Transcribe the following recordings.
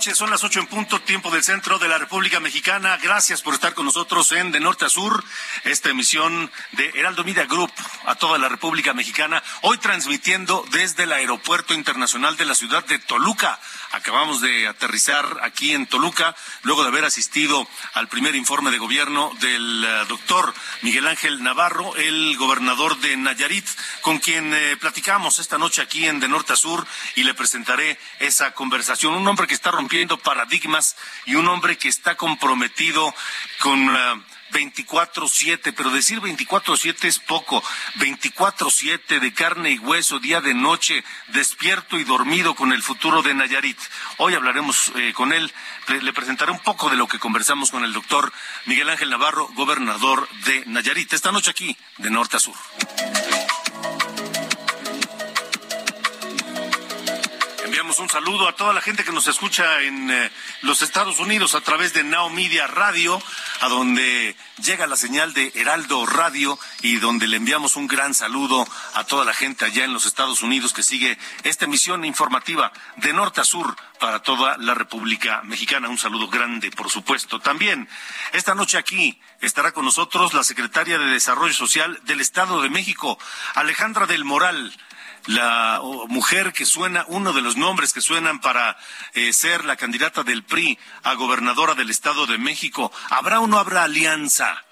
Son las ocho en punto, tiempo del centro de la República Mexicana. Gracias por estar con nosotros en De Norte a Sur, esta emisión de Heraldo Media Group a toda la República Mexicana. Hoy transmitiendo desde el Aeropuerto Internacional de la ciudad de Toluca. Acabamos de aterrizar aquí en Toluca, luego de haber asistido al primer informe de gobierno del eh, doctor Miguel Ángel Navarro, el gobernador de Nayarit, con quien eh, platicamos esta noche aquí en De Norte a Sur y le presentaré esa conversación. Un hombre que está rompiendo paradigmas y un hombre que está comprometido con... eh, 24-7, pero decir 24-7 es poco. 24-7 de carne y hueso, día de noche, despierto y dormido con el futuro de Nayarit. Hoy hablaremos eh, con él, le, le presentaré un poco de lo que conversamos con el doctor Miguel Ángel Navarro, gobernador de Nayarit. Esta noche aquí, de norte a sur. Enviamos un saludo a toda la gente que nos escucha en eh, los Estados Unidos a través de Now Media Radio, a donde llega la señal de Heraldo Radio y donde le enviamos un gran saludo a toda la gente allá en los Estados Unidos que sigue esta emisión informativa de norte a sur para toda la República Mexicana. Un saludo grande, por supuesto. También esta noche aquí estará con nosotros la secretaria de Desarrollo Social del Estado de México, Alejandra del Moral la oh, mujer que suena, uno de los nombres que suenan para eh, ser la candidata del PRI a gobernadora del Estado de México. ¿Habrá o no habrá alianza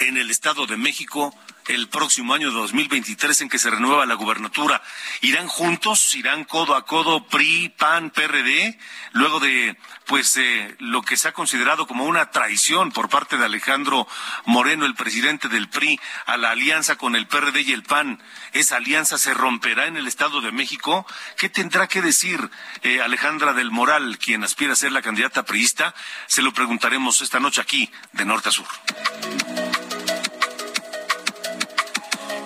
en el Estado de México? El próximo año 2023 en que se renueva la gubernatura. ¿Irán juntos? ¿Irán codo a codo PRI, PAN, PRD? Luego de pues eh, lo que se ha considerado como una traición por parte de Alejandro Moreno, el presidente del PRI, a la alianza con el PRD y el PAN. ¿Esa alianza se romperá en el Estado de México? ¿Qué tendrá que decir eh, Alejandra del Moral, quien aspira a ser la candidata priista? Se lo preguntaremos esta noche aquí, de norte a sur.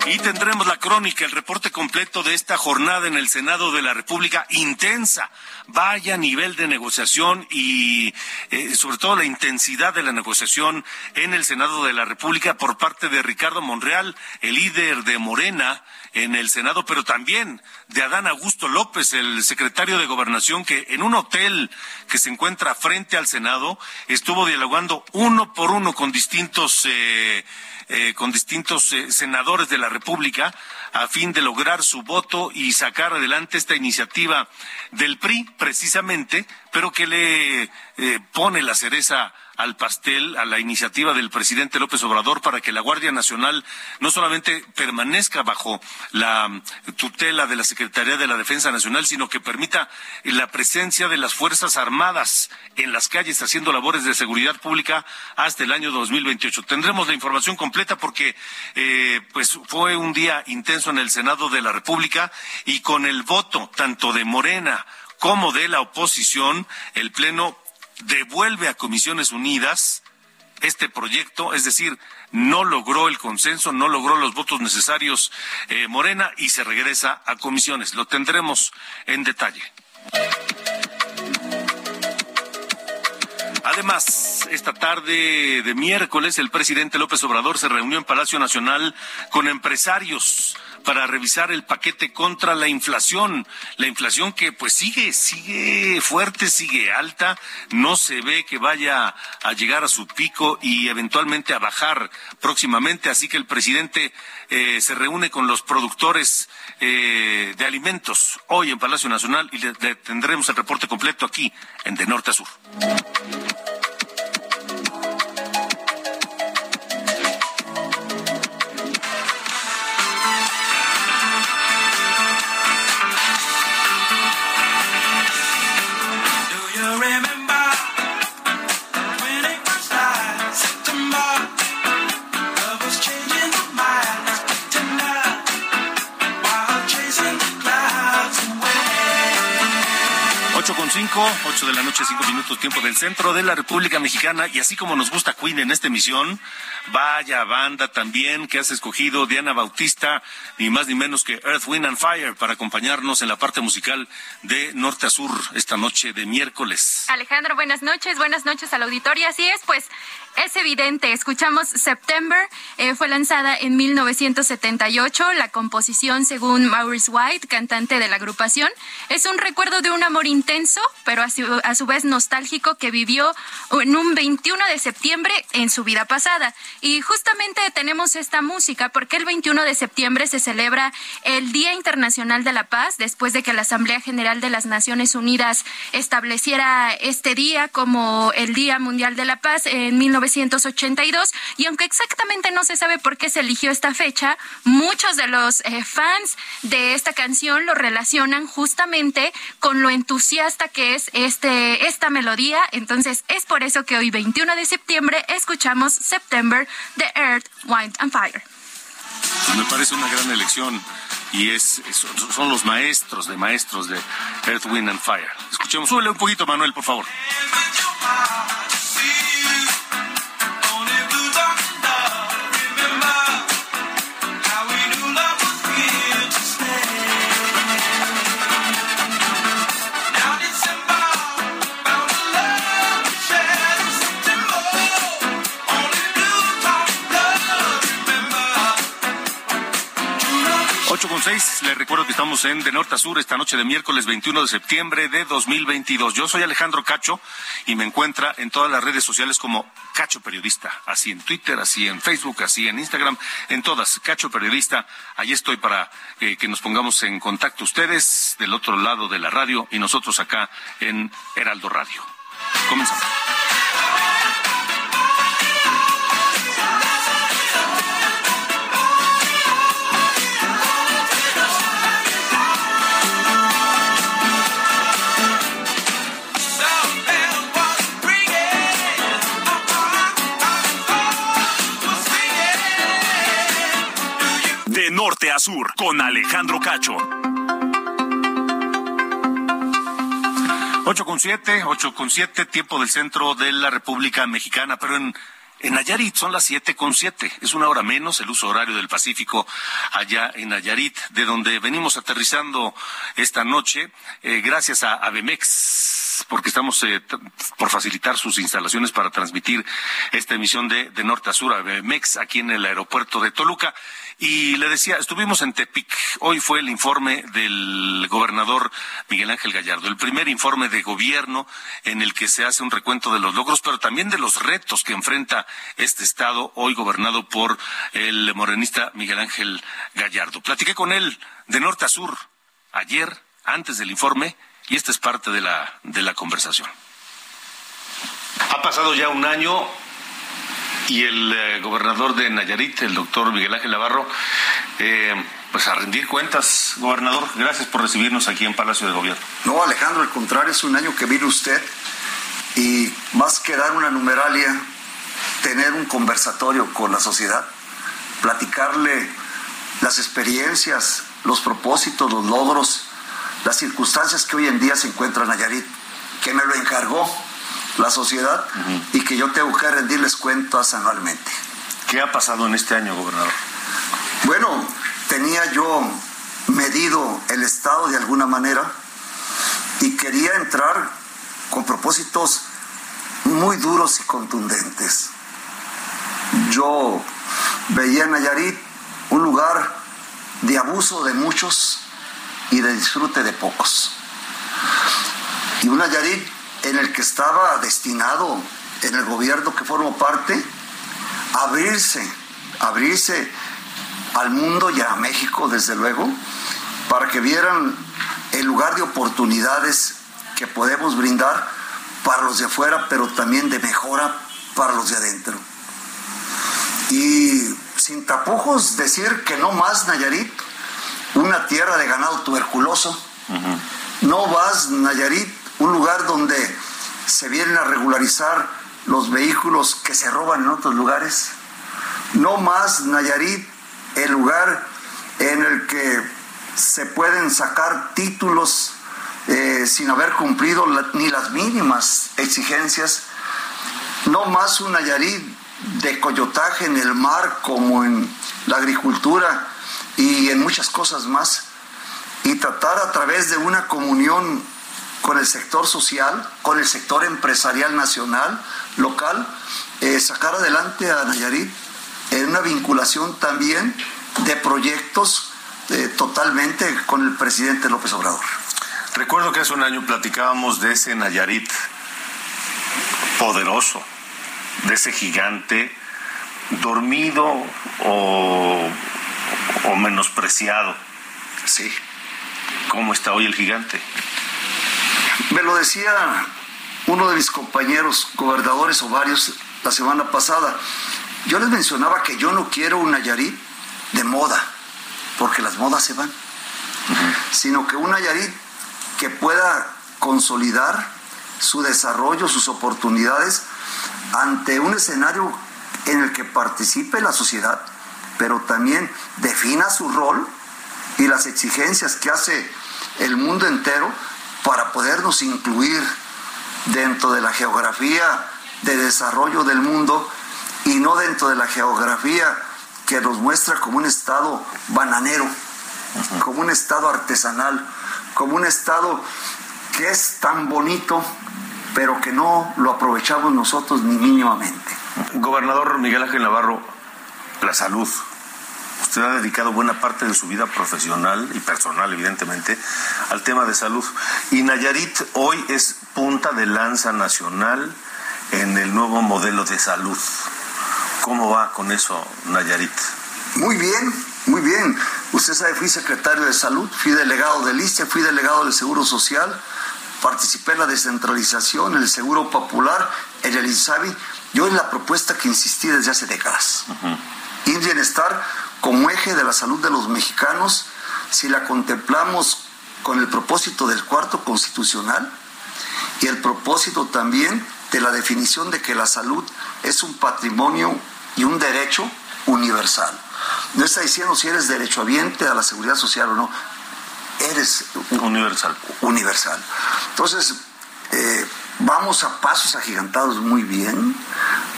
Y tendremos la crónica, el reporte completo de esta jornada en el Senado de la República, intensa. Vaya nivel de negociación y eh, sobre todo la intensidad de la negociación en el Senado de la República por parte de Ricardo Monreal, el líder de Morena en el Senado, pero también de Adán Augusto López, el secretario de Gobernación, que en un hotel que se encuentra frente al Senado estuvo dialogando uno por uno con distintos... Eh, eh, con distintos eh, senadores de la República a fin de lograr su voto y sacar adelante esta iniciativa del PRI, precisamente, pero que le eh, pone la cereza al pastel, a la iniciativa del presidente López Obrador para que la Guardia Nacional no solamente permanezca bajo la tutela de la Secretaría de la Defensa Nacional, sino que permita la presencia de las Fuerzas Armadas en las calles haciendo labores de seguridad pública hasta el año 2028. Tendremos la información completa porque eh, pues fue un día intenso en el Senado de la República y con el voto tanto de Morena como de la oposición, el Pleno devuelve a Comisiones Unidas este proyecto, es decir, no logró el consenso, no logró los votos necesarios eh, Morena y se regresa a comisiones. Lo tendremos en detalle. Además, esta tarde de miércoles, el presidente López Obrador se reunió en Palacio Nacional con empresarios para revisar el paquete contra la inflación. La inflación que pues sigue, sigue fuerte, sigue alta, no se ve que vaya a llegar a su pico y eventualmente a bajar próximamente. Así que el presidente eh, se reúne con los productores eh, de alimentos hoy en Palacio Nacional y le, le tendremos el reporte completo aquí en De Norte a Sur. Cinco, ocho de la noche, cinco minutos, tiempo del centro de la República Mexicana. Y así como nos gusta Queen en esta emisión, vaya banda también que has escogido Diana Bautista, ni más ni menos que Earth, Wind and Fire, para acompañarnos en la parte musical de Norte a Sur esta noche de miércoles. Alejandro, buenas noches, buenas noches a la auditoría. Así es, pues es evidente, escuchamos September, eh, fue lanzada en 1978, la composición según Maurice White, cantante de la agrupación, es un recuerdo de un amor intenso, pero a su, a su, vez nostálgico que vivió en un 21 de septiembre en su vida pasada. Y justamente tenemos esta música porque el 21 de septiembre se celebra el Día Internacional de la Paz, después de que la Asamblea General de las Naciones Unidas estableciera este día como el Día Mundial de la Paz en 19 1982 y aunque exactamente no se sabe por qué se eligió esta fecha, muchos de los eh, fans de esta canción lo relacionan justamente con lo entusiasta que es este esta melodía, entonces es por eso que hoy 21 de septiembre escuchamos September de Earth, Wind and Fire. Me parece una gran elección y es, es, son los maestros de maestros de Earth, Wind and Fire. Escuchemos, súbele un poquito, Manuel, por favor. Les recuerdo que estamos en De Norte a Sur esta noche de miércoles 21 de septiembre de 2022. Yo soy Alejandro Cacho y me encuentra en todas las redes sociales como Cacho Periodista, así en Twitter, así en Facebook, así en Instagram, en todas, Cacho Periodista. Ahí estoy para eh, que nos pongamos en contacto ustedes del otro lado de la radio y nosotros acá en Heraldo Radio. Comenzamos. Norte a sur con Alejandro Cacho. 8 con 7, 8 con 7, tiempo del centro de la República Mexicana, pero en, en Nayarit son las 7 con 7, es una hora menos el uso horario del Pacífico allá en Nayarit, de donde venimos aterrizando esta noche, eh, gracias a Abemex porque estamos eh, por facilitar sus instalaciones para transmitir esta emisión de, Norte a Sur, Abemex, aquí en el aeropuerto de Toluca. Y le decía, estuvimos en Tepic. Hoy fue el informe del gobernador Miguel Ángel Gallardo, el primer informe de gobierno en el que se hace un recuento de los logros, pero también de los retos que enfrenta este estado, hoy gobernado por el morenista Miguel Ángel Gallardo. Platiqué con él de norte a sur ayer, antes del informe, y esta es parte de la, de la conversación. Ha pasado ya un año y el eh, gobernador de Nayarit, el doctor Miguel Ángel Navarro, eh, pues a rendir cuentas, gobernador. Gracias por recibirnos aquí en Palacio de Gobierno. No, Alejandro, al contrario, es un año que vino usted y más que dar una numeralia, tener un conversatorio con la sociedad, platicarle las experiencias, los propósitos, los logros, las circunstancias que hoy en día se encuentra Nayarit, que me lo encargó la sociedad y que yo tengo que rendirles cuentas anualmente. ¿Qué ha pasado en este año, gobernador? Bueno, tenía yo medido el Estado de alguna manera y quería entrar con propósitos muy duros y contundentes. Yo veía en Nayarit un lugar de abuso de muchos y de disfrute de pocos. Y un Nayarit en el que estaba destinado en el gobierno que formo parte abrirse, abrirse al mundo y a México, desde luego, para que vieran el lugar de oportunidades que podemos brindar para los de afuera, pero también de mejora para los de adentro. Y sin tapujos decir que no más Nayarit, una tierra de ganado tuberculoso. No más Nayarit, un lugar donde se vienen a regularizar los vehículos que se roban en otros lugares. No más Nayarit, el lugar en el que se pueden sacar títulos eh, sin haber cumplido ni las mínimas exigencias. No más un Nayarit de coyotaje en el mar como en la agricultura y en muchas cosas más. Y tratar a través de una comunión con el sector social, con el sector empresarial nacional, local, eh, sacar adelante a Nayarit en una vinculación también de proyectos eh, totalmente con el presidente López Obrador. Recuerdo que hace un año platicábamos de ese Nayarit poderoso, de ese gigante dormido o, o menospreciado. Sí. ¿Cómo está hoy el gigante? Me lo decía uno de mis compañeros gobernadores o varios la semana pasada. Yo les mencionaba que yo no quiero un Nayarit de moda, porque las modas se van, sino que un Nayarit que pueda consolidar su desarrollo, sus oportunidades ante un escenario en el que participe la sociedad, pero también defina su rol y las exigencias que hace el mundo entero para podernos incluir dentro de la geografía de desarrollo del mundo y no dentro de la geografía que nos muestra como un estado bananero, como un estado artesanal, como un estado que es tan bonito, pero que no lo aprovechamos nosotros ni mínimamente. Gobernador Miguel Ángel Navarro, la salud. Usted ha dedicado buena parte de su vida profesional y personal, evidentemente, al tema de salud. Y Nayarit hoy es punta de lanza nacional en el nuevo modelo de salud. ¿Cómo va con eso, Nayarit? Muy bien, muy bien. Usted sabe, fui secretario de salud, fui delegado del ISTE, fui delegado del Seguro Social, participé en la descentralización, en el Seguro Popular, en el INSABI. Yo en la propuesta que insistí desde hace décadas. Y bienestar como eje de la salud de los mexicanos, si la contemplamos con el propósito del cuarto constitucional y el propósito también de la definición de que la salud es un patrimonio y un derecho universal. No está diciendo si eres derechohabiente a la seguridad social o no, eres universal. Universal. Entonces, eh, vamos a pasos agigantados muy bien.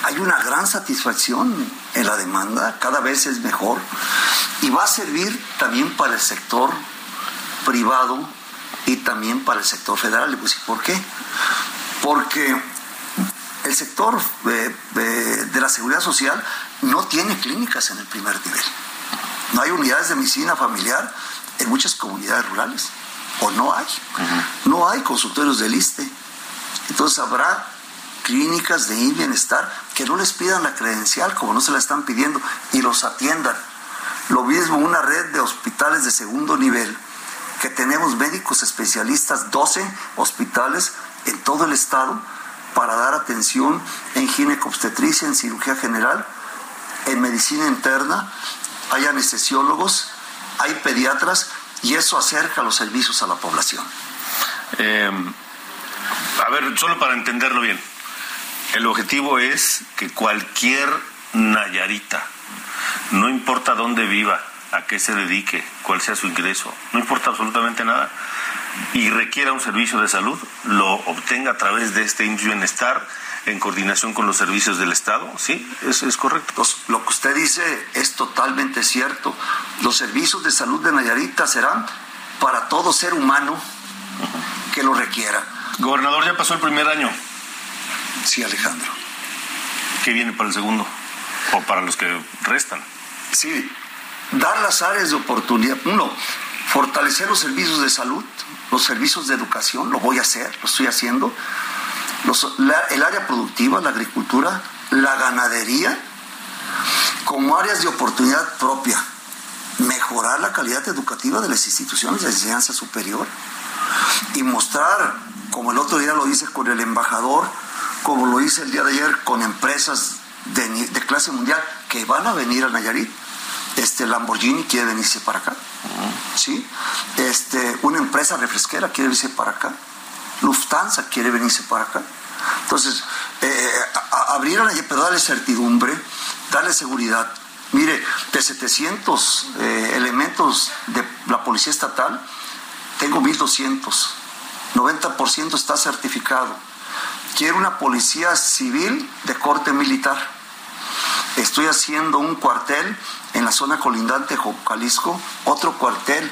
Hay una gran satisfacción en la demanda, cada vez es mejor y va a servir también para el sector privado y también para el sector federal. ¿Y por qué? Porque el sector de, de, la seguridad social no tiene clínicas en el primer nivel. No hay unidades de medicina familiar en muchas comunidades rurales. O no hay. No hay consultorios del ISTE. Entonces habrá clínicas de bienestar que no les pidan la credencial como no se la están pidiendo y los atiendan. Lo mismo una red de hospitales de segundo nivel que tenemos médicos especialistas, 12 hospitales en todo el estado para dar atención en ginecobstetricia, en cirugía general, en medicina interna, hay anestesiólogos, hay pediatras y eso acerca los servicios a la población. Eh, a ver, solo para entenderlo bien, el objetivo es que cualquier Nayarita, no importa dónde viva, a qué se dedique, cuál sea su ingreso, no importa absolutamente nada, y requiera un servicio de salud, lo obtenga a través de este bienestar en coordinación con los servicios del Estado, ¿sí? Eso es correcto. lo que usted dice es totalmente cierto. Los servicios de salud de Nayarita serán para todo ser humano que lo requiera. Gobernador, ya pasó el primer año. Sí, Alejandro. ¿Qué viene para el segundo? ¿O para los que restan? Sí, dar las áreas de oportunidad. Uno, fortalecer los servicios de salud, los servicios de educación, lo voy a hacer, lo estoy haciendo. el área productiva, la agricultura, la ganadería, como áreas de oportunidad propia. Mejorar la calidad educativa de las instituciones de enseñanza superior y mostrar, como el otro día lo hice con el embajador, como lo hice el día de ayer con empresas de, clase mundial que van a venir a Nayarit, este Lamborghini quiere venirse para acá, ¿sí? Este, una empresa refresquera quiere venirse para acá, Lufthansa quiere venirse para acá. Entonces, eh, abrir a pero darle certidumbre, darle seguridad. Mire, de 700 eh, elementos de la Policía Estatal, tengo 1200. 90% está certificado. Quiero una policía civil de corte militar. Estoy haciendo un cuartel en la zona colindante con Jalisco, otro cuartel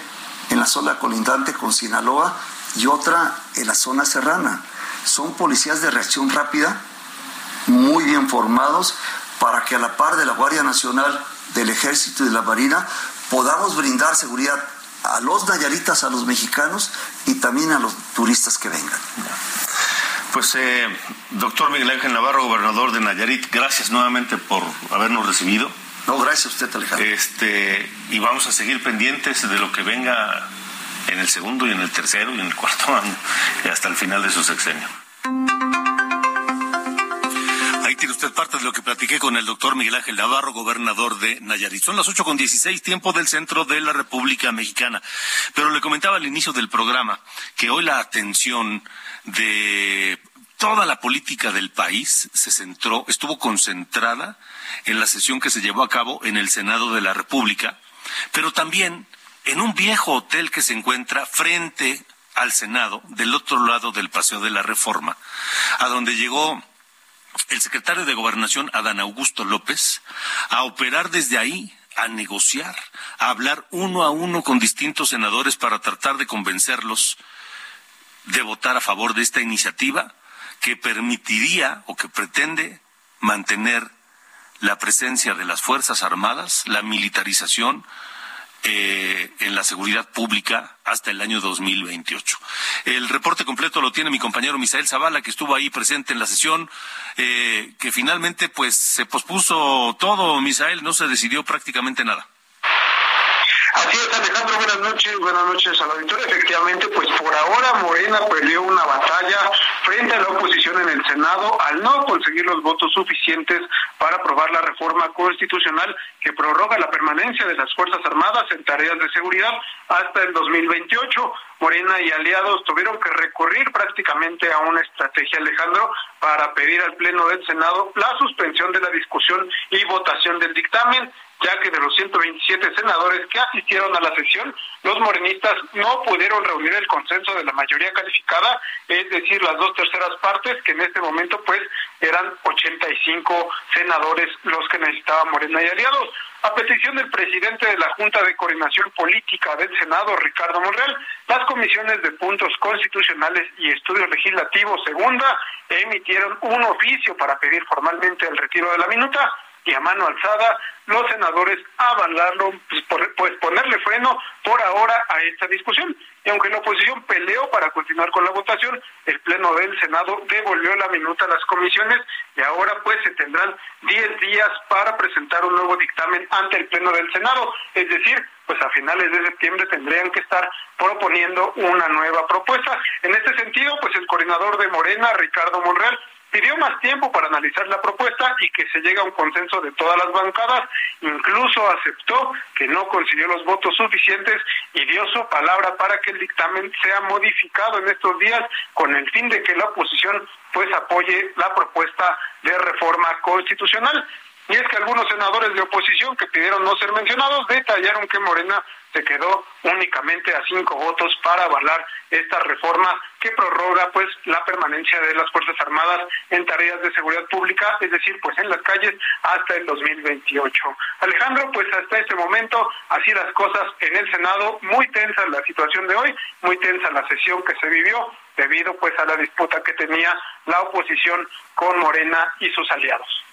en la zona colindante con Sinaloa y otra en la zona serrana. Son policías de reacción rápida, muy bien formados, para que a la par de la Guardia Nacional, del Ejército y de la Marina podamos brindar seguridad a los nayaritas, a los mexicanos y también a los turistas que vengan. Pues, eh, doctor Miguel Ángel Navarro, gobernador de Nayarit, gracias nuevamente por habernos recibido. No, gracias a usted, Alejandro. Este, y vamos a seguir pendientes de lo que venga en el segundo y en el tercero y en el cuarto año, y hasta el final de su sexenio. Usted parte de lo que platiqué con el doctor Miguel Ángel Navarro, gobernador de Nayarit. Son las ocho con dieciséis, tiempo del centro de la República Mexicana. Pero le comentaba al inicio del programa que hoy la atención de toda la política del país se centró, estuvo concentrada en la sesión que se llevó a cabo en el Senado de la República, pero también en un viejo hotel que se encuentra frente al Senado, del otro lado del Paseo de la Reforma, a donde llegó el secretario de Gobernación, Adán Augusto López, a operar desde ahí, a negociar, a hablar uno a uno con distintos senadores para tratar de convencerlos de votar a favor de esta iniciativa que permitiría o que pretende mantener la presencia de las Fuerzas Armadas, la militarización eh, en la seguridad pública hasta el año 2028. El reporte completo lo tiene mi compañero Misael Zavala, que estuvo ahí presente en la sesión, eh, que finalmente pues se pospuso todo, Misael, no se decidió prácticamente nada. Alejandro, buenas noches, buenas noches al auditorio. Efectivamente, pues por ahora Morena perdió una batalla frente a la oposición en el Senado al no conseguir los votos suficientes para aprobar la reforma constitucional que prorroga la permanencia de las Fuerzas Armadas en tareas de seguridad hasta el 2028. Morena y aliados tuvieron que recurrir prácticamente a una estrategia, Alejandro, para pedir al Pleno del Senado la suspensión de la discusión y votación del dictamen ya que de los 127 senadores que asistieron a la sesión, los morenistas no pudieron reunir el consenso de la mayoría calificada, es decir, las dos terceras partes, que en este momento pues eran 85 senadores los que necesitaban Morena y aliados. A petición del presidente de la Junta de Coordinación Política del Senado, Ricardo Monreal, las comisiones de puntos constitucionales y estudios legislativos segunda emitieron un oficio para pedir formalmente el retiro de la minuta y a mano alzada los senadores avalarlo, pues, pues, ponerle freno por ahora a esta discusión. Y aunque la oposición peleó para continuar con la votación, el Pleno del Senado devolvió la minuta a las comisiones y ahora pues se tendrán 10 días para presentar un nuevo dictamen ante el Pleno del Senado. Es decir, pues a finales de septiembre tendrían que estar proponiendo una nueva propuesta. En este sentido, pues el coordinador de Morena, Ricardo Monreal, pidió más tiempo para analizar la propuesta y que se llegue a un consenso de todas las bancadas, incluso aceptó que no consiguió los votos suficientes y dio su palabra para que el dictamen sea modificado en estos días con el fin de que la oposición pues apoye la propuesta de reforma constitucional. Y es que algunos senadores de oposición que pidieron no ser mencionados detallaron que Morena se quedó únicamente a cinco votos para avalar esta reforma que prorroga pues la permanencia de las Fuerzas Armadas en tareas de seguridad pública, es decir, pues en las calles hasta el 2028. Alejandro, pues hasta este momento así las cosas en el Senado, muy tensa la situación de hoy, muy tensa la sesión que se vivió, debido pues a la disputa que tenía la oposición con Morena y sus aliados.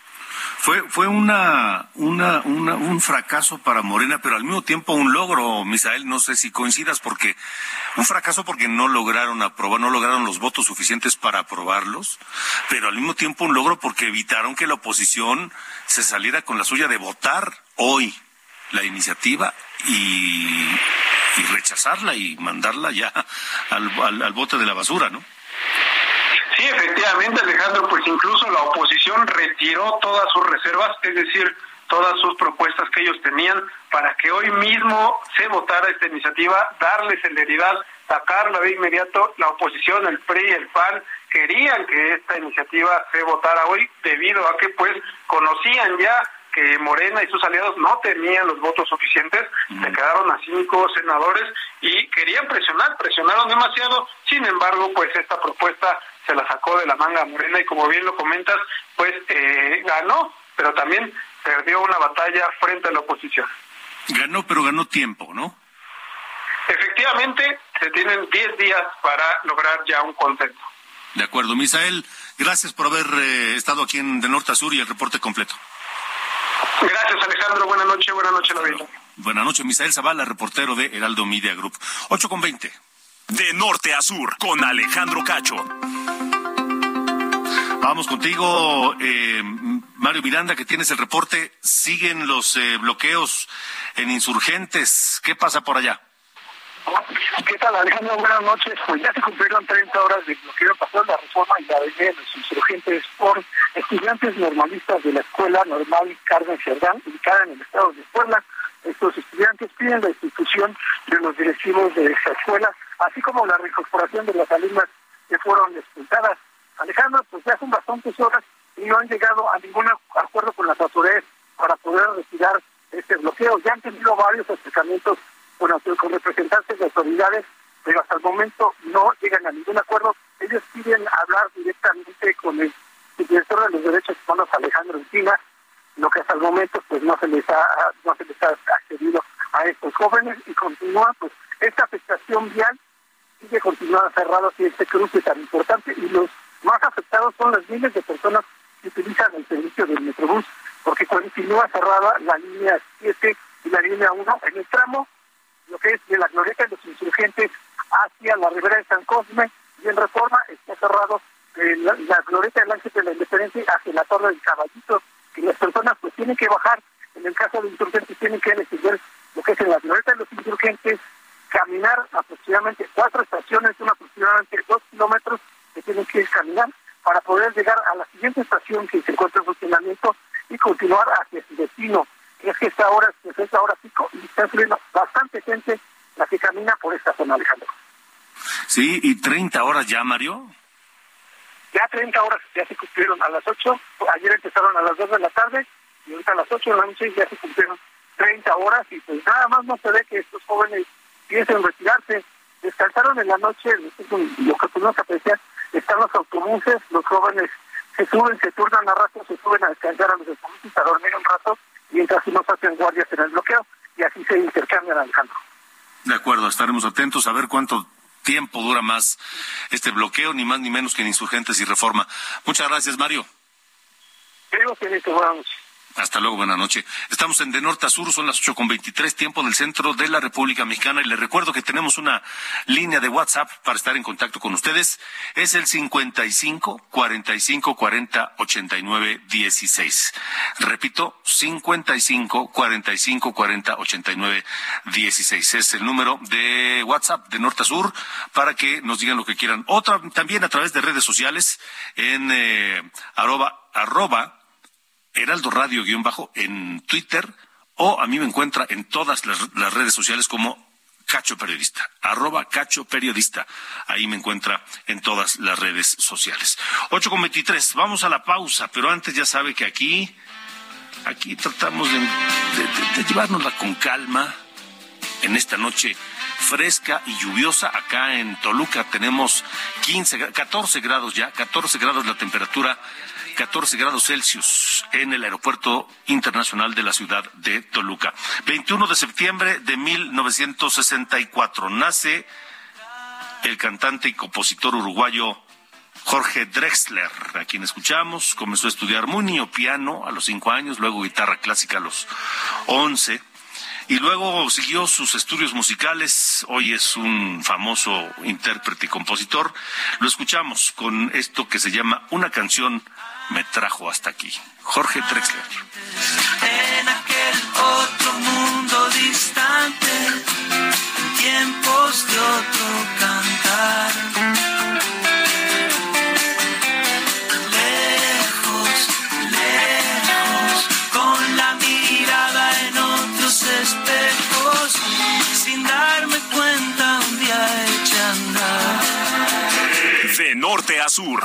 Fue, fue una, una, un fracaso para Morena, pero al mismo tiempo un logro, Misael, no sé si coincidas, porque un fracaso porque no lograron aprobar, no lograron los votos suficientes para aprobarlos, pero al mismo tiempo un logro porque evitaron que la oposición se saliera con la suya de votar hoy la iniciativa y, rechazarla y mandarla ya al, al bote de la basura, ¿no? Efectivamente, Alejandro, pues incluso la oposición retiró todas sus reservas, es decir, todas sus propuestas que ellos tenían para que hoy mismo se votara esta iniciativa, darle celeridad, sacarla de inmediato. La oposición, el PRI, el PAN, querían que esta iniciativa se votara hoy debido a que pues conocían ya que Morena y sus aliados no tenían los votos suficientes, se quedaron a cinco senadores y querían presionar, presionaron demasiado, sin embargo, pues esta propuesta se la sacó de la manga Morena y como bien lo comentas, pues eh, ganó, pero también perdió una batalla frente a la oposición. Ganó, pero ganó tiempo, ¿no? Efectivamente, se tienen 10 días para lograr ya un consenso. De acuerdo, Misael, gracias por haber eh, estado aquí en De Norte a Sur y el reporte completo. Gracias, Alejandro. Buenas noches, buenas noches, David. Buenas noches, Misael Zavala, reportero de Heraldo Media Group. 8 con 20. De norte a sur, con Alejandro Cacho. Vamos contigo, eh, Mario Miranda, que tienes el reporte. Siguen los eh, bloqueos en insurgentes. ¿Qué pasa por allá? ¿Qué tal, Alejandro? Buenas noches. Pues ya se cumplieron 30 horas de bloqueo pasó la reforma y la de los insurgentes por estudiantes normalistas de la Escuela Normal Carmen Cerdán, ubicada en el estado de Puebla. Estos estudiantes piden la institución de los directivos de esa escuela, así como la reincorporación de las alumnas que fueron expulsadas. Alejandro, pues ya son bastantes horas y no han llegado a ningún acuerdo con las autoridades para poder retirar este bloqueo. Ya han tenido varios acercamientos con, con representantes de autoridades, pero hasta el momento no llegan a ningún acuerdo. Ellos piden hablar directamente con el director de los derechos humanos, Alejandro Encina, lo que hasta el momento pues no se les ha no se les ha accedido a estos jóvenes y continúa pues esta afectación vial sigue continuando cerrado y este cruce tan importante y los más afectados son las miles de personas que utilizan el servicio del Metrobús porque continúa cerrada la línea 7 y la línea 1 en el tramo lo que es de la glorieta de los insurgentes hacia la ribera de San Cosme y en reforma está cerrado eh, la, glorieta del Ángel de la Independencia hacia la Torre del Caballito que las personas pues tienen que bajar, en el caso de insurgentes tienen que decidir lo que es en la glorieta de los insurgentes, caminar aproximadamente cuatro estaciones, una aproximadamente dos kilómetros que tienen que caminar para poder llegar a la siguiente estación que se encuentra en funcionamiento y continuar hacia su destino. Es que esta hora pues, es hora pico y está subiendo bastante gente la que camina por esta zona, Alejandro. Sí, y 30 horas ya, Mario. Ya 30 horas ya se cumplieron a las 8, ayer empezaron a las 2 de la tarde y ahorita a las 8 de la noche ya se cumplieron 30 horas y pues nada más no se ve que estos jóvenes piensen retirarse. Descansaron en la noche, lo que tuvimos que apreciar, están los autobuses, los jóvenes se suben, se turnan a rato, se suben a descansar a los autobuses, a dormir un rato, mientras unos hacen guardias en el bloqueo y así se intercambian, Alejandro. De acuerdo, estaremos atentos a ver cuánto tiempo dura más este bloqueo, ni más ni menos que en insurgentes y reforma. Muchas gracias, Mario. Creo que buenas hasta luego, buena noche. Estamos en De Norte a Sur, son las ocho con veintitrés, tiempo del centro de la República Mexicana. Y les recuerdo que tenemos una línea de WhatsApp para estar en contacto con ustedes. Es el cincuenta y cinco, cuarenta y cinco, cuarenta, ochenta y nueve, dieciséis. Repito, cincuenta y cinco, cuarenta y cinco, cuarenta, ochenta y nueve, dieciséis. Es el número de WhatsApp de Norte a Sur para que nos digan lo que quieran. Otra, también a través de redes sociales en eh, arroba, arroba Heraldo Radio guion bajo en Twitter o a mí me encuentra en todas las, redes sociales como Cacho Periodista, arroba Cacho Periodista. Ahí me encuentra en todas las redes sociales. Ocho con veintitrés, vamos a la pausa, pero antes ya sabe que aquí, aquí tratamos de, de, llevárnosla con calma en esta noche fresca y lluviosa. Acá en Toluca tenemos 15, 14 grados ya, 14 grados la temperatura 14 grados Celsius en el Aeropuerto Internacional de la ciudad de Toluca. 21 de septiembre de 1964 nace el cantante y compositor uruguayo Jorge Drexler, a quien escuchamos, comenzó a estudiar muy niño piano a los cinco años, luego guitarra clásica a los once, y luego siguió sus estudios musicales. Hoy es un famoso intérprete y compositor. Lo escuchamos con esto que se llama Una canción me trajo hasta aquí. Jorge Drexler. En aquel otro mundo distante, en tiempos de otro cantar. sin darme cuenta un día De norte a sur,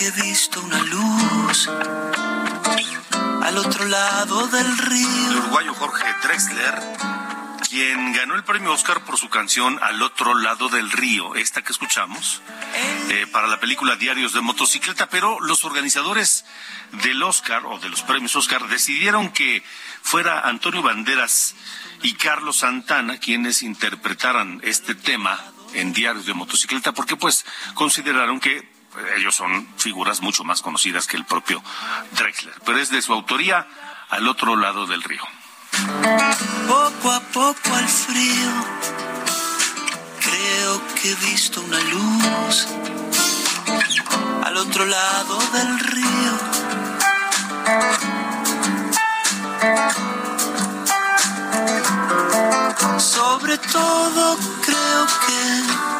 Que he visto una luz al otro lado del río. El uruguayo Jorge Drexler, quien ganó el premio Oscar por su canción Al otro lado del río, esta que escuchamos, eh, para la película Diarios de Motocicleta, pero los organizadores del Oscar o de los premios Oscar decidieron que fuera Antonio Banderas y Carlos Santana quienes interpretaran este tema en Diarios de Motocicleta, porque pues consideraron que ellos son figuras mucho más conocidas que el propio Drexler, pero es de su autoría al otro lado del río. Poco a poco al frío, creo que he visto una luz al otro lado del río. Sobre todo creo que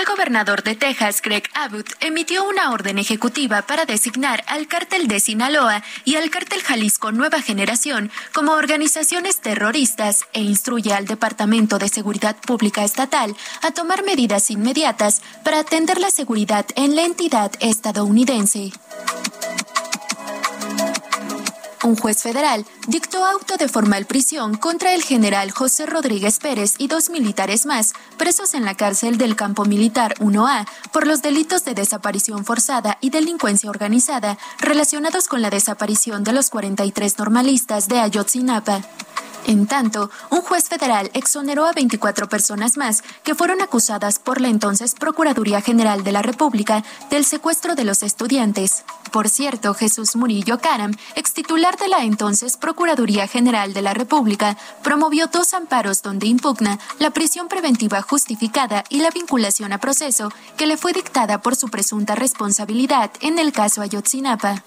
El gobernador de Texas, Greg Abbott, emitió una orden ejecutiva para designar al cártel de Sinaloa y al cártel Jalisco Nueva Generación como organizaciones terroristas e instruye al Departamento de Seguridad Pública Estatal a tomar medidas inmediatas para atender la seguridad en la entidad estadounidense. Un juez federal dictó auto de formal prisión contra el general José Rodríguez Pérez y dos militares más, presos en la cárcel del campo militar 1A, por los delitos de desaparición forzada y delincuencia organizada relacionados con la desaparición de los 43 normalistas de Ayotzinapa. En tanto, un juez federal exoneró a 24 personas más que fueron acusadas por la entonces Procuraduría General de la República del secuestro de los estudiantes. Por cierto, Jesús Murillo Caram, ex titular de la entonces Procuraduría General de la República, promovió dos amparos donde impugna la prisión preventiva justificada y la vinculación a proceso que le fue dictada por su presunta responsabilidad en el caso Ayotzinapa.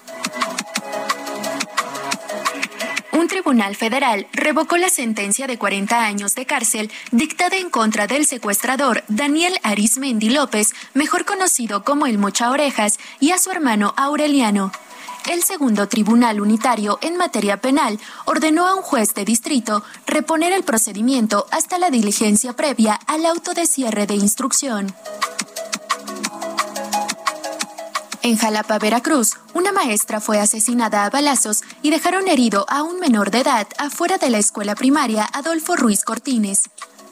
Un tribunal federal revocó la sentencia de 40 años de cárcel dictada en contra del secuestrador Daniel Arismendi López, mejor conocido como el Mocha Orejas, y a su hermano Aureliano. El segundo tribunal unitario en materia penal ordenó a un juez de distrito reponer el procedimiento hasta la diligencia previa al auto de cierre de instrucción. En Jalapa, Veracruz, una maestra fue asesinada a balazos y dejaron herido a un menor de edad afuera de la escuela primaria Adolfo Ruiz Cortines.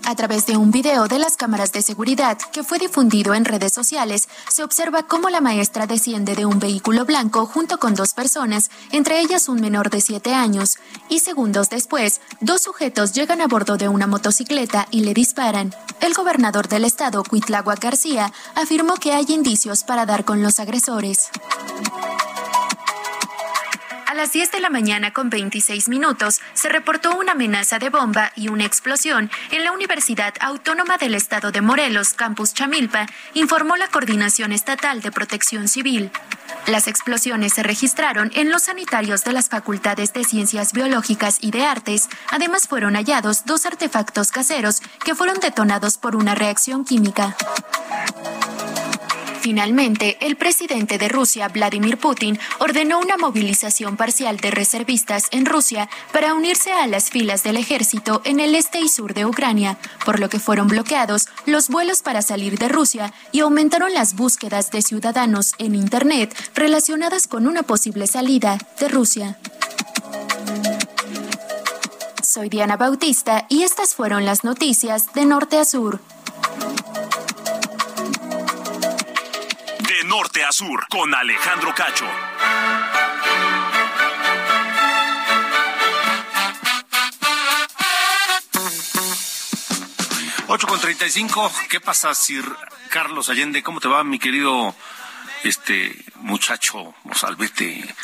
A través de un video de las cámaras de seguridad que fue difundido en redes sociales, se observa cómo la maestra desciende de un vehículo blanco junto con dos personas, entre ellas un menor de siete años, y segundos después, dos sujetos llegan a bordo de una motocicleta y le disparan. El gobernador del estado, Cuitlagua García, afirmó que hay indicios para dar con los agresores. A las 10 de la mañana con 26 minutos se reportó una amenaza de bomba y una explosión en la Universidad Autónoma del Estado de Morelos, Campus Chamilpa, informó la Coordinación Estatal de Protección Civil. Las explosiones se registraron en los sanitarios de las facultades de Ciencias Biológicas y de Artes. Además fueron hallados dos artefactos caseros que fueron detonados por una reacción química. Finalmente, el presidente de Rusia, Vladimir Putin, ordenó una movilización parcial de reservistas en Rusia para unirse a las filas del ejército en el este y sur de Ucrania, por lo que fueron bloqueados los vuelos para salir de Rusia y aumentaron las búsquedas de ciudadanos en Internet relacionadas con una posible salida de Rusia. Soy Diana Bautista y estas fueron las noticias de Norte a Sur. Sur con Alejandro Cacho. Ocho con treinta y cinco. ¿Qué pasa, Sir Carlos Allende? ¿Cómo te va, mi querido este muchacho, mozalbete,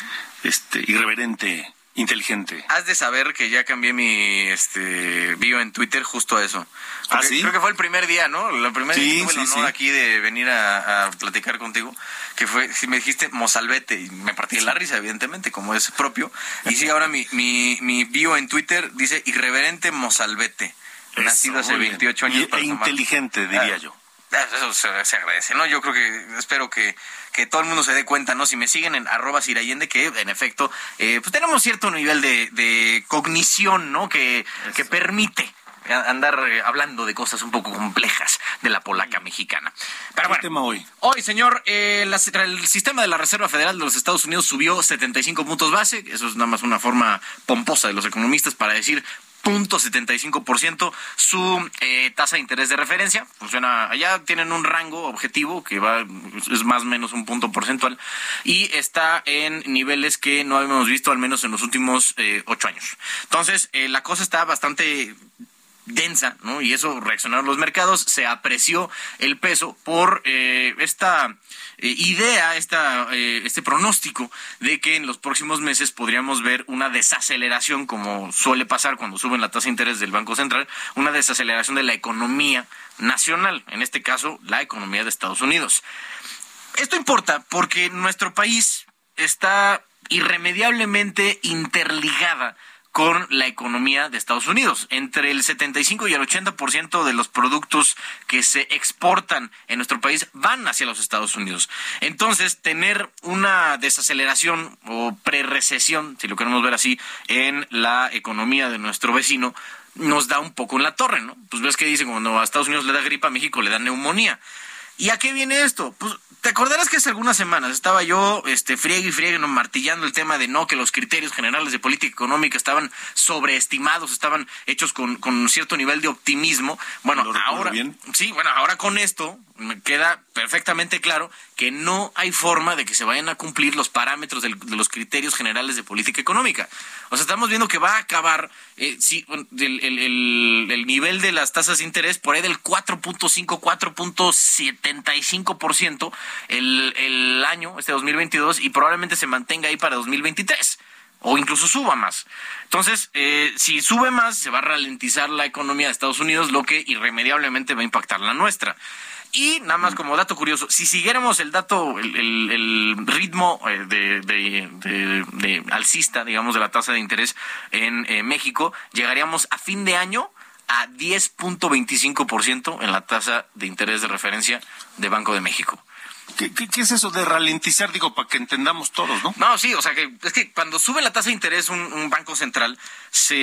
este irreverente? Inteligente. Has de saber que ya cambié mi este bio en Twitter justo a eso. ¿Ah, sí? Creo que fue el primer día, ¿no? La primera sí, tuve el honor aquí de venir a, platicar contigo, que fue, si me dijiste Mozalbete, y me partí de la risa, evidentemente, como es propio. Y sí, ahora mi, mi, mi bio en Twitter dice irreverente Mozalbete. nacido hace 28 años. e inteligente, diría yo. Ah, eso se, agradece, ¿no? Yo creo que, espero que, que todo el mundo se dé cuenta, ¿no? Si me siguen en arroba Sirayende, que en efecto, eh, pues tenemos cierto nivel de, de cognición, ¿no? Que, que permite andar eh, hablando de cosas un poco complejas de la polaca mexicana. Pero bueno, tema hoy? Hoy, señor, eh, el sistema de la Reserva Federal de los Estados Unidos subió 75 puntos base. Eso es nada más una forma pomposa de los economistas para decir ciento su eh, tasa de interés de referencia. Funciona, allá tienen un rango objetivo que va, es más o menos un punto porcentual y está en niveles que no habíamos visto al menos en los últimos eh, ocho años. Entonces, eh, la cosa está bastante densa, ¿no? Y eso reaccionaron los mercados, se apreció el peso por eh, esta eh, idea, esta, eh, este pronóstico de que en los próximos meses podríamos ver una desaceleración, como suele pasar cuando suben la tasa de interés del Banco Central, una desaceleración de la economía nacional, en este caso la economía de Estados Unidos. Esto importa porque nuestro país está irremediablemente interligada con la economía de Estados Unidos. Entre el 75 y el 80% de los productos que se exportan en nuestro país van hacia los Estados Unidos. Entonces, tener una desaceleración o pre-recesión, si lo queremos ver así, en la economía de nuestro vecino, nos da un poco en la torre, ¿no? Pues ves que dicen, cuando a Estados Unidos le da gripa, a México le da neumonía. ¿Y a qué viene esto? Pues te acordarás que hace algunas semanas estaba yo este friegue y friegue martillando el tema de no que los criterios generales de política económica estaban sobreestimados, estaban hechos con, con cierto nivel de optimismo. Bueno, ahora sí, bueno, ahora con esto me queda perfectamente claro que no hay forma de que se vayan a cumplir los parámetros de los criterios generales de política económica. O sea, estamos viendo que va a acabar eh, el, nivel de las tasas de interés por ahí del 4.5, 4.75% el, el año, este 2022, y probablemente se mantenga ahí para 2023 o incluso suba más. Entonces, eh, si sube más, se va a ralentizar la economía de Estados Unidos, lo que irremediablemente va a impactar la nuestra. Y nada más como dato curioso, si siguiéramos el dato, el, ritmo eh, de, de, alcista, digamos, de la tasa de interés en eh, México, llegaríamos a fin de año a 10.25% en la tasa de interés de referencia de Banco de México. ¿Qué, es eso de ralentizar? Digo, para que entendamos todos, ¿no? No, sí, o sea, que es que cuando sube la tasa de interés un, banco central, se,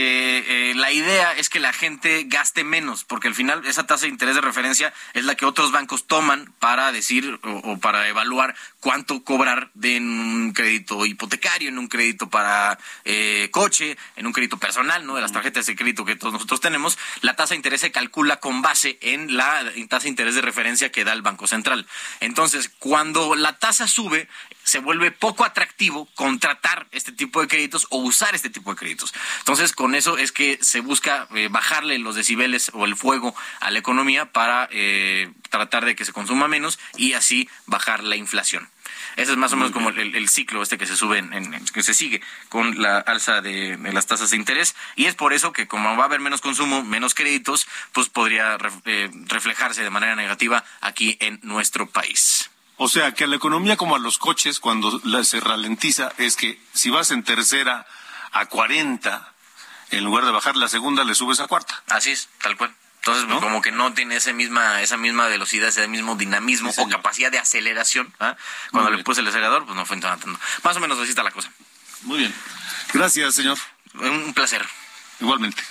eh, la idea es que la gente gaste menos, porque al final esa tasa de interés de referencia es la que otros bancos toman para decir o, para evaluar cuánto cobrar de un crédito hipotecario, en un crédito para eh, coche, en un crédito personal, ¿no? De las tarjetas de crédito que todos nosotros tenemos. La tasa de interés se calcula con base en la tasa de interés de referencia que da el Banco Central. Entonces, cuando la tasa sube, se vuelve poco atractivo contratar este tipo de créditos o usar este tipo de créditos. Entonces, con eso es que se busca eh, bajarle los decibeles o el fuego a la economía para eh, tratar de que se consuma menos y así bajar la inflación. Ese es más o menos como el, ciclo este que se sube, en, que se sigue con la alza de, las tasas de interés. Y es por eso que como va a haber menos consumo, menos créditos, pues podría eh, reflejarse de manera negativa aquí en nuestro país. O sea, que a la economía como a los coches, cuando se ralentiza, es que si vas en tercera a 40, en lugar de bajar la segunda, le subes a cuarta. Así es, tal cual. Entonces, como que no tiene esa misma, esa misma velocidad, ese mismo dinamismo o capacidad de aceleración. ¿ah? Cuando le puse el acelerador, pues no fue tanto. Más o menos así está la cosa. Muy bien. Gracias, señor. Un placer. Igualmente.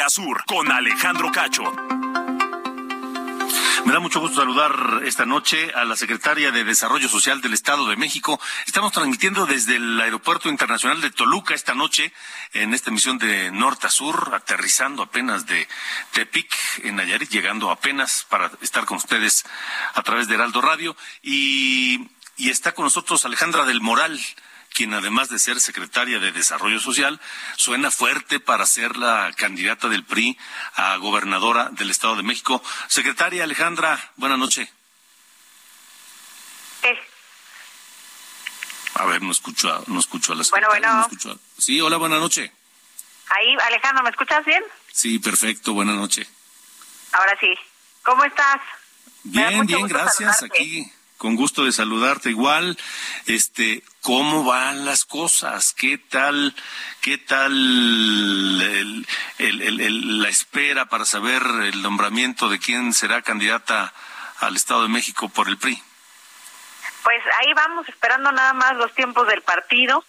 Norte sur, con Alejandro Cacho. Me da mucho gusto saludar esta noche a la secretaria de Desarrollo Social del Estado de México. Estamos transmitiendo desde el Aeropuerto Internacional de Toluca esta noche en esta emisión de norte a sur, aterrizando apenas de Tepic en Nayarit, llegando apenas para estar con ustedes a través de Heraldo Radio. Y, y está con nosotros Alejandra del Moral quien además de ser secretaria de Desarrollo Social, suena fuerte para ser la candidata del PRI a gobernadora del Estado de México. Secretaria Alejandra, buenas noches. A ver, no escucho, no escucho a la secretaria. Bueno, bueno. Sí, hola, buenas noches. Ahí, Alejandro, ¿me escuchas bien? Sí, perfecto, buenas noches. Ahora sí. ¿Cómo estás? Bien, bien, gracias. Aquí con gusto de saludarte igual. Este, ¿cómo van las cosas? ¿Qué tal, qué tal la espera para saber el nombramiento de quién será candidata al Estado de México por el PRI? Pues ahí vamos, esperando nada más los tiempos del partido.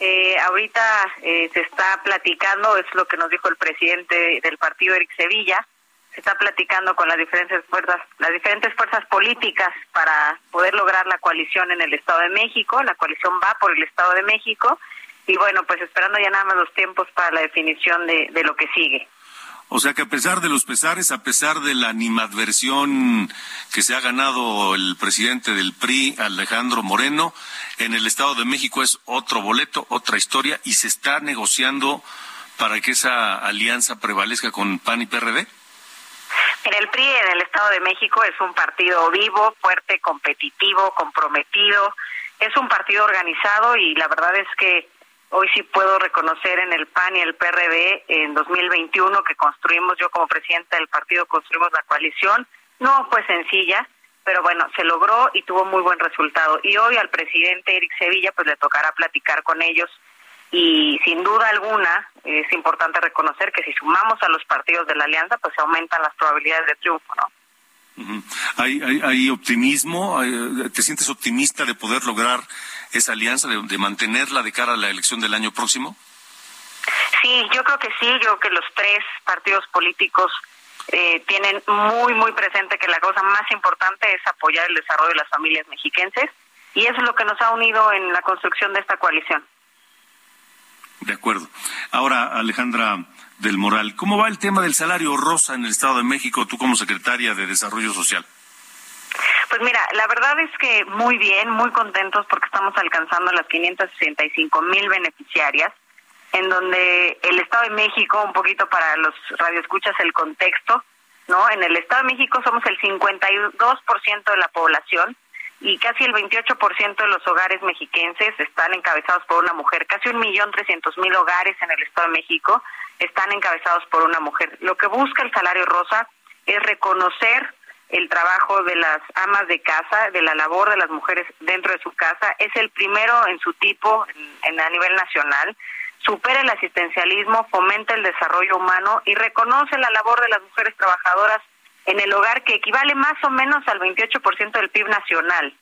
Eh, ahorita eh, se está platicando, es lo que nos dijo el presidente del partido, Eric Sevilla, se está platicando con las diferentes fuerzas, las diferentes fuerzas políticas para poder lograr la coalición en el Estado de México. La coalición va por el Estado de México y bueno, pues esperando ya nada más los tiempos para la definición de, de lo que sigue. O sea que a pesar de los pesares, a pesar de la animadversión que se ha ganado el presidente del PRI, Alejandro Moreno, en el Estado de México es otro boleto, otra historia, y se está negociando para que esa alianza prevalezca con PAN y PRD. En el PRI en el Estado de México es un partido vivo, fuerte, competitivo, comprometido, es un partido organizado y la verdad es que hoy sí puedo reconocer en el PAN y el PRD en 2021 que construimos, yo como presidenta del partido construimos la coalición, no fue sencilla, pero bueno, se logró y tuvo muy buen resultado. Y hoy al presidente Eric Sevilla pues le tocará platicar con ellos y sin duda alguna es importante reconocer que si sumamos a los partidos de la alianza, pues se aumentan las probabilidades de triunfo, ¿no? ¿Hay, hay, optimismo? ¿Te sientes optimista de poder lograr esa alianza, de, mantenerla de cara a la elección del año próximo? Sí, yo creo que sí, yo creo que los tres partidos políticos eh, tienen muy, muy presente que la cosa más importante es apoyar el desarrollo de las familias mexiquenses y eso es lo que nos ha unido en la construcción de esta coalición. De acuerdo. Ahora, Alejandra del Moral, ¿cómo va el tema del salario rosa en el Estado de México, tú como secretaria de Desarrollo Social? Pues mira, la verdad es que muy bien, muy contentos porque estamos alcanzando las 565 mil beneficiarias, en donde el Estado de México, un poquito para los radioescuchas el contexto, ¿no? En el Estado de México somos el 52% de la población y casi el 28% de los hogares mexiquenses están encabezados por una mujer. Casi un millón trescientos mil hogares en el Estado de México están encabezados por una mujer. Lo que busca el salario rosa es reconocer el trabajo de las amas de casa, de la labor de las mujeres dentro de su casa. Es el primero en su tipo en, a nivel nacional. Supera el asistencialismo, fomenta el desarrollo humano y reconoce la labor de las mujeres trabajadoras en el hogar que equivale más o menos al 28% del PIB nacional.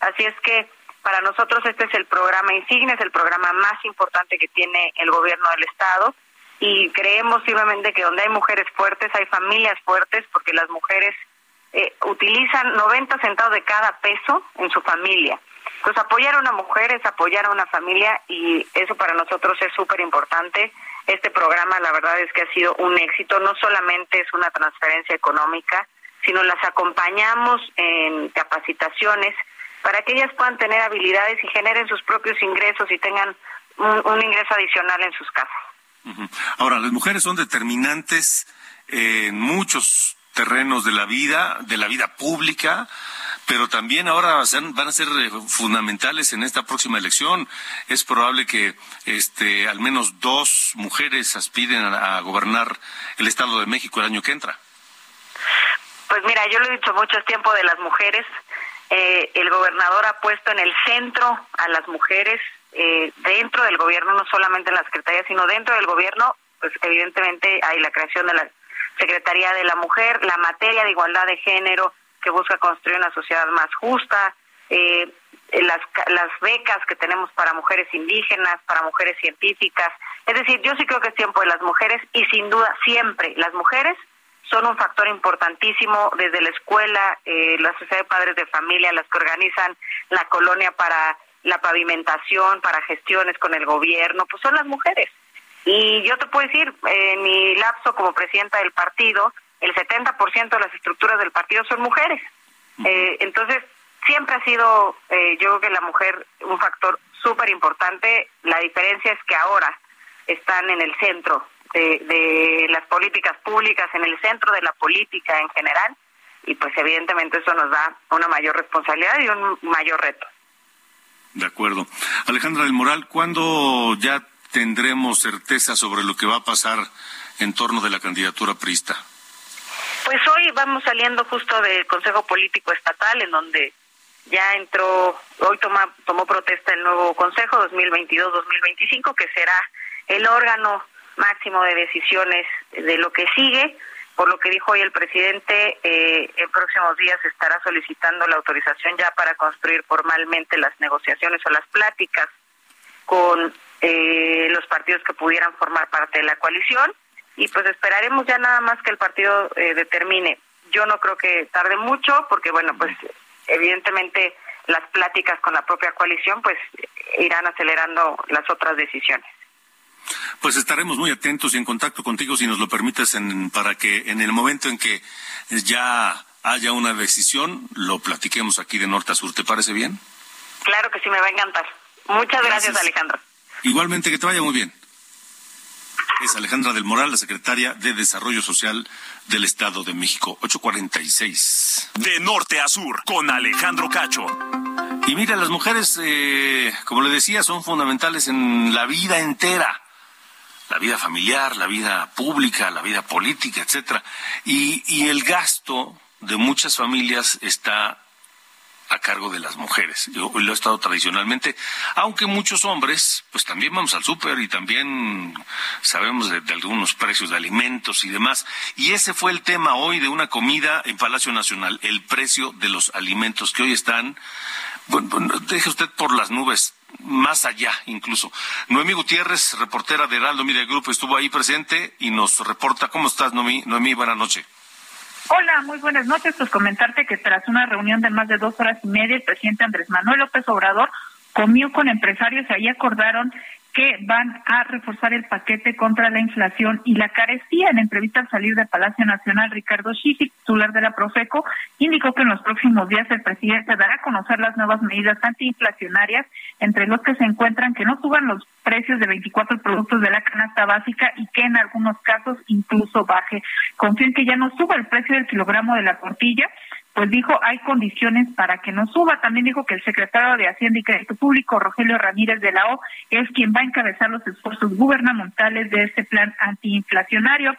Así es que para nosotros este es el programa insignia, es el programa más importante que tiene el gobierno del Estado y creemos firmemente que donde hay mujeres fuertes hay familias fuertes porque las mujeres eh, utilizan 90 centavos de cada peso en su familia. Pues apoyar a una mujer es apoyar a una familia y eso para nosotros es súper importante. Este programa la verdad es que ha sido un éxito, no solamente es una transferencia económica, sino las acompañamos en capacitaciones para que ellas puedan tener habilidades y generen sus propios ingresos y tengan un, ingreso adicional en sus casas. Ahora, las mujeres son determinantes en muchos terrenos de la vida, de la vida pública, pero también ahora van a ser eh, fundamentales en esta próxima elección. Es probable que este, al menos dos mujeres aspiren a, gobernar el Estado de México el año que entra. Pues mira, yo lo he dicho mucho, tiempo de las mujeres. Eh, el gobernador ha puesto en el centro a las mujeres eh, dentro del gobierno, no solamente en la Secretaría, sino dentro del gobierno, pues evidentemente hay la creación de la Secretaría de la Mujer, la materia de igualdad de género, que busca construir una sociedad más justa, eh, las, las becas que tenemos para mujeres indígenas, para mujeres científicas. Es decir, yo sí creo que es tiempo de las mujeres y sin duda siempre las mujeres son un factor importantísimo desde la escuela, eh, la sociedad de padres de familia, las que organizan la colonia para la pavimentación, para gestiones con el gobierno, pues son las mujeres. Y yo te puedo decir, en mi lapso como presidenta del partido, el 70% de las estructuras del partido son mujeres. Eh, entonces, siempre ha sido, eh, yo creo que la mujer, un factor súper importante. La diferencia es que ahora están en el centro de, de las políticas públicas, en el centro de la política en general, y pues evidentemente eso nos da una mayor responsabilidad y un mayor reto. De acuerdo. Alejandra del Moral, ¿cuándo ya tendremos certeza sobre lo que va a pasar en torno de la candidatura prista? Pues hoy vamos saliendo justo del Consejo Político Estatal, en donde ya entró, hoy toma, tomó protesta el nuevo Consejo 2022-2025, que será el órgano máximo de decisiones de lo que sigue. Por lo que dijo hoy el presidente, eh, en próximos días estará solicitando la autorización ya para construir formalmente las negociaciones o las pláticas con eh, los partidos que pudieran formar parte de la coalición y pues esperaremos ya nada más que el partido eh, determine. Yo no creo que tarde mucho porque bueno, pues evidentemente las pláticas con la propia coalición pues irán acelerando las otras decisiones. Pues estaremos muy atentos y en contacto contigo si nos lo permites para que en el momento en que ya haya una decisión lo platiquemos aquí de norte a sur. ¿Te parece bien? Claro que sí, me va a encantar. Muchas gracias Alejandro. Igualmente, que te vaya muy bien. Es Alejandra del Moral, la secretaria de Desarrollo Social del Estado de México. 846. De norte a sur, con Alejandro Cacho. Y mira, las mujeres, eh, como le decía, son fundamentales en la vida entera. La vida familiar, la vida pública, la vida política, etcétera. Y, y el gasto de muchas familias está a cargo de las mujeres. Yo lo he estado tradicionalmente, aunque muchos hombres, pues también vamos al súper y también sabemos de, algunos precios de alimentos y demás. Y ese fue el tema hoy de una comida en Palacio Nacional, el precio de los alimentos que hoy están, bueno, deje usted por las nubes, más allá incluso. Noemí Gutiérrez, reportera de Heraldo Media Group, estuvo ahí presente y nos reporta. ¿Cómo estás, Noemí? Noemí, buenas noches. Hola, muy buenas noches. Pues comentarte que tras una reunión de más de dos horas y media, el presidente Andrés Manuel López Obrador comió con empresarios y ahí acordaron que van a reforzar el paquete contra la inflación y la carestía. En entrevista al salir del Palacio Nacional, Ricardo Schiff, titular de la Profeco, indicó que en los próximos días el presidente dará a conocer las nuevas medidas antiinflacionarias, entre los que se encuentran que no suban los precios de 24 productos de la canasta básica y que en algunos casos incluso baje. Confío en que ya no suba el precio del kilogramo de la tortilla pues dijo hay condiciones para que no suba. También dijo que el secretario de Hacienda y Crédito Público, Rogelio Ramírez de la O, es quien va a encabezar los esfuerzos gubernamentales de este plan antiinflacionario.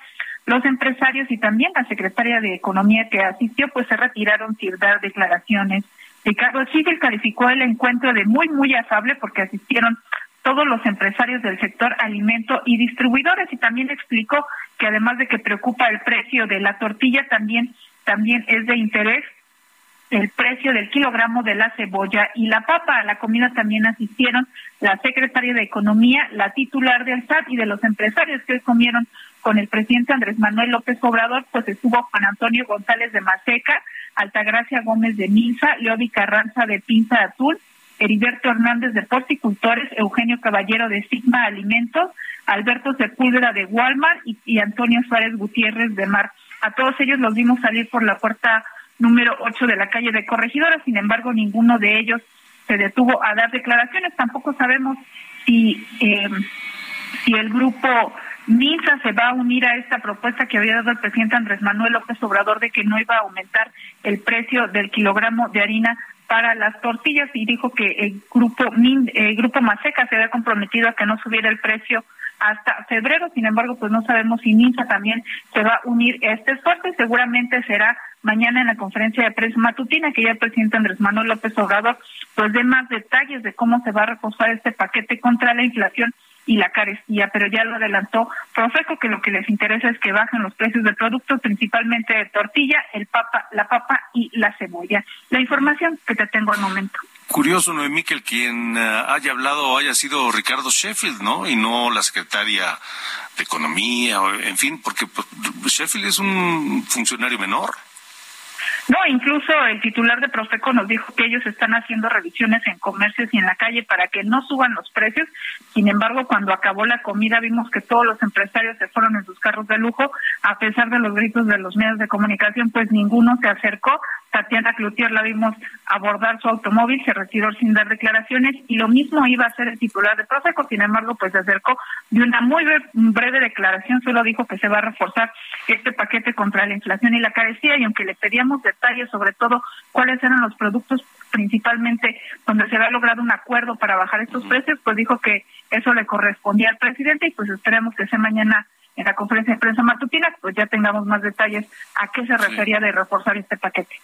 Los empresarios y también la secretaria de Economía que asistió, pues se retiraron sin dar declaraciones. Ricardo Chigel calificó el encuentro de muy, muy afable porque asistieron todos los empresarios del sector alimento y distribuidores y también explicó que además de que preocupa el precio de la tortilla, también, también es de interés el precio del kilogramo de la cebolla y la papa. A la comida también asistieron la secretaria de Economía, la titular del SAT y de los empresarios que hoy comieron con el presidente Andrés Manuel López Obrador, pues estuvo Juan Antonio González de Maseca, Altagracia Gómez de Minza, Leobi Carranza de Pinza Azul, Heriberto Hernández de Porticultores, Eugenio Caballero de Sigma Alimentos, Alberto Sepúlveda de Walmart y, y, Antonio Suárez Gutiérrez de Mar. A todos ellos los vimos salir por la puerta número 8 de la calle de Corregidora, sin embargo ninguno de ellos se detuvo a dar declaraciones. Tampoco sabemos si, eh, si el grupo MINSA se va a unir a esta propuesta que había dado el presidente Andrés Manuel López Obrador de que no iba a aumentar el precio del kilogramo de harina para las tortillas y dijo que el grupo el grupo Maseca se había comprometido a que no subiera el precio hasta febrero. Sin embargo, pues no sabemos si MINSA también se va a unir a este esfuerzo y seguramente será mañana en la conferencia de prensa matutina que ya el presidente Andrés Manuel López Obrador pues dé más detalles de cómo se va a reforzar este paquete contra la inflación y la carestía, pero ya lo adelantó Profeco que lo que les interesa es que bajen los precios de productos, principalmente de tortilla, el papa, la papa y la cebolla. La información que te tengo al momento. Curioso, Noemí, que el quien uh, haya hablado haya sido Ricardo Sheffield, ¿no? Y no la secretaria de Economía, en fin, porque pues, Sheffield es un funcionario menor. No, incluso el titular de Profeco nos dijo que ellos están haciendo revisiones en comercios y en la calle para que no suban los precios. Sin embargo, cuando acabó la comida vimos que todos los empresarios se fueron en sus carros de lujo, a pesar de los gritos de los medios de comunicación, pues ninguno se acercó. Tatiana Cloutier la vimos abordar su automóvil, se retiró sin dar declaraciones y lo mismo iba a hacer el titular de Profeco. Sin embargo, pues se acercó de una muy breve declaración, solo dijo que se va a reforzar este paquete contra la inflación y la carecía y aunque le pedíamos detalles sobre todo cuáles eran los productos principalmente donde se había logrado un acuerdo para bajar estos precios, pues dijo que eso le correspondía al presidente y pues esperemos que sea mañana en la conferencia de prensa matutina, pues ya tengamos más detalles a qué se refería de reforzar este paquete.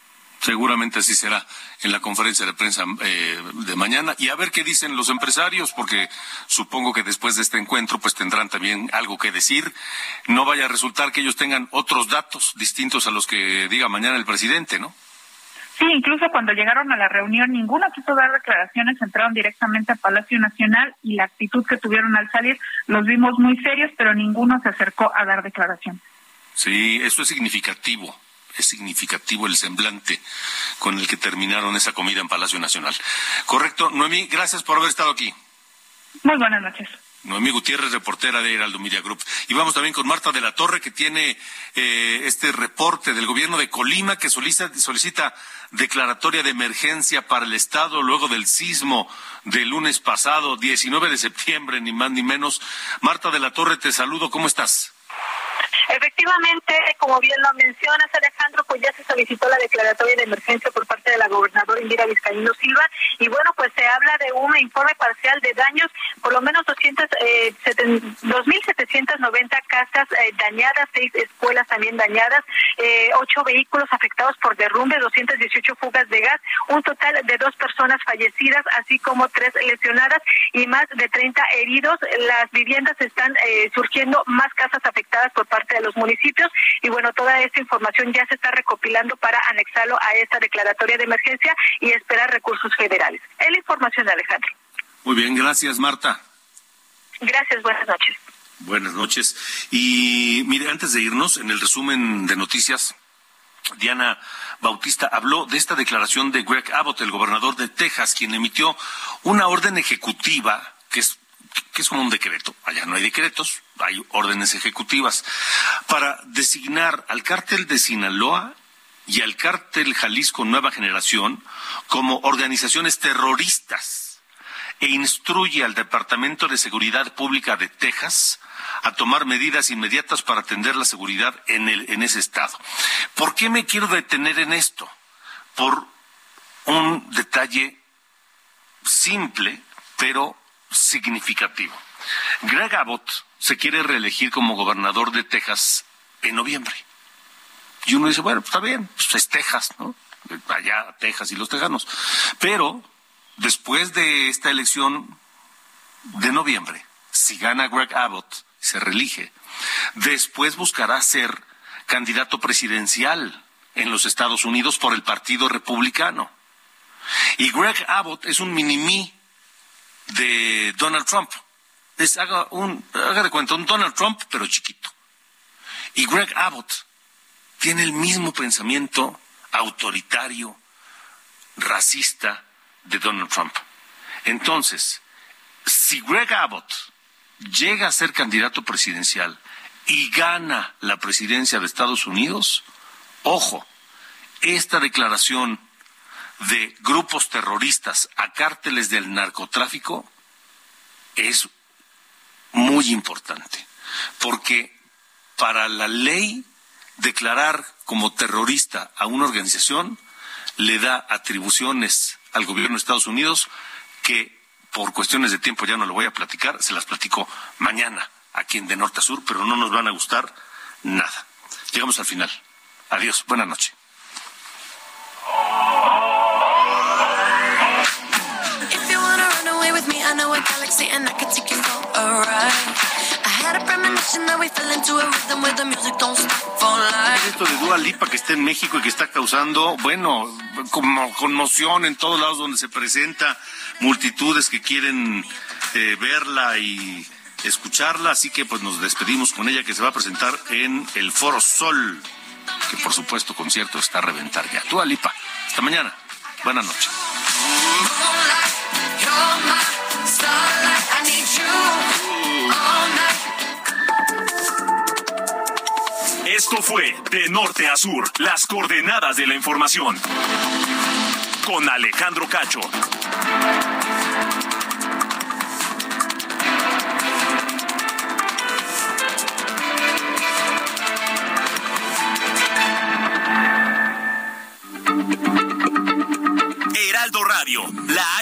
Seguramente así será en la conferencia de prensa eh, de mañana y a ver qué dicen los empresarios, porque supongo que después de este encuentro pues tendrán también algo que decir. No vaya a resultar que ellos tengan otros datos distintos a los que diga mañana el presidente, ¿no? Sí, incluso cuando llegaron a la reunión, ninguno quiso dar declaraciones, entraron directamente a Palacio Nacional y la actitud que tuvieron al salir los vimos muy serios, pero ninguno se acercó a dar declaración. Sí, eso es significativo es significativo el semblante con el que terminaron esa comida en Palacio Nacional. Correcto. Noemí, gracias por haber estado aquí. Muy buenas noches. Noemí Gutiérrez, reportera de Heraldo Media Group. Y vamos también con Marta de la Torre, que tiene eh, este reporte del gobierno de Colima que solicita, solicita declaratoria de emergencia para el Estado luego del sismo del lunes pasado, 19 de septiembre, ni más ni menos. Marta de la Torre, te saludo. ¿Cómo estás? Efectivamente, como bien lo mencionas, Alejandro, pues ya se solicitó la declaratoria de emergencia por parte de la gobernadora Indira Vizcaíno Silva y bueno, pues se habla de un informe parcial de daños, por lo menos 200, eh, 2.790 casas eh, dañadas, seis escuelas también dañadas, eh, ocho vehículos afectados por derrumbe, 218 fugas de gas, un total de dos personas fallecidas, así como tres lesionadas y más de 30 heridos. Las viviendas están eh, surgiendo más casas afectadas por parte de los municipios y bueno, toda esta información ya se está recopilando para anexarlo a esta declaratoria de emergencia y esperar recursos federales. Es la información, Alejandro. Muy bien, gracias, Marta. Gracias, buenas noches. Buenas noches. Y mire, antes de irnos, en el resumen de noticias, Diana Bautista habló de esta declaración de Greg Abbott, el gobernador de Texas, quien emitió una orden ejecutiva que es que es como un decreto. Allá no hay decretos, hay órdenes ejecutivas para designar al cártel de Sinaloa y al cártel Jalisco Nueva Generación como organizaciones terroristas e instruye al Departamento de Seguridad Pública de Texas a tomar medidas inmediatas para atender la seguridad en, el, en ese estado. ¿Por qué me quiero detener en esto? por un detalle simple, pero significativo. Greg Abbott se quiere reelegir como gobernador de Texas en noviembre. Y uno dice, bueno, pues está bien, pues es Texas, ¿no? Allá Texas y los tejanos. Pero después de esta elección de noviembre, si gana Greg Abbott se reelige, después buscará ser candidato presidencial en los Estados Unidos por el Partido Republicano. Y Greg Abbott es un mini de Donald Trump. Es, haga, un, haga de cuenta, un Donald Trump, pero chiquito. Y Greg Abbott tiene el mismo pensamiento autoritario, racista de Donald Trump. Entonces, si Greg Abbott llega a ser candidato presidencial y gana la presidencia de Estados Unidos, ojo, esta declaración de grupos terroristas a cárteles del narcotráfico es muy importante, porque para la ley declarar como terrorista a una organización le da atribuciones al gobierno de Estados Unidos que por cuestiones de tiempo ya no lo voy a platicar, se las platico mañana aquí en De Norte a Sur, pero no nos van a gustar nada. Llegamos al final. Adiós, Esto de Dua Lipa que está en México y que está causando, bueno, como conmoción en todos lados donde se presenta, multitudes que quieren eh, verla y escucharla, así que pues nos despedimos con ella que se va a presentar en el Foro Sol, que por supuesto concierto está a reventar ya. Dua Lipa, hasta mañana, buenas noches. Esto fue De Norte a Sur, las coordenadas de la información. Con Alejandro Cacho. Heraldo Radio, la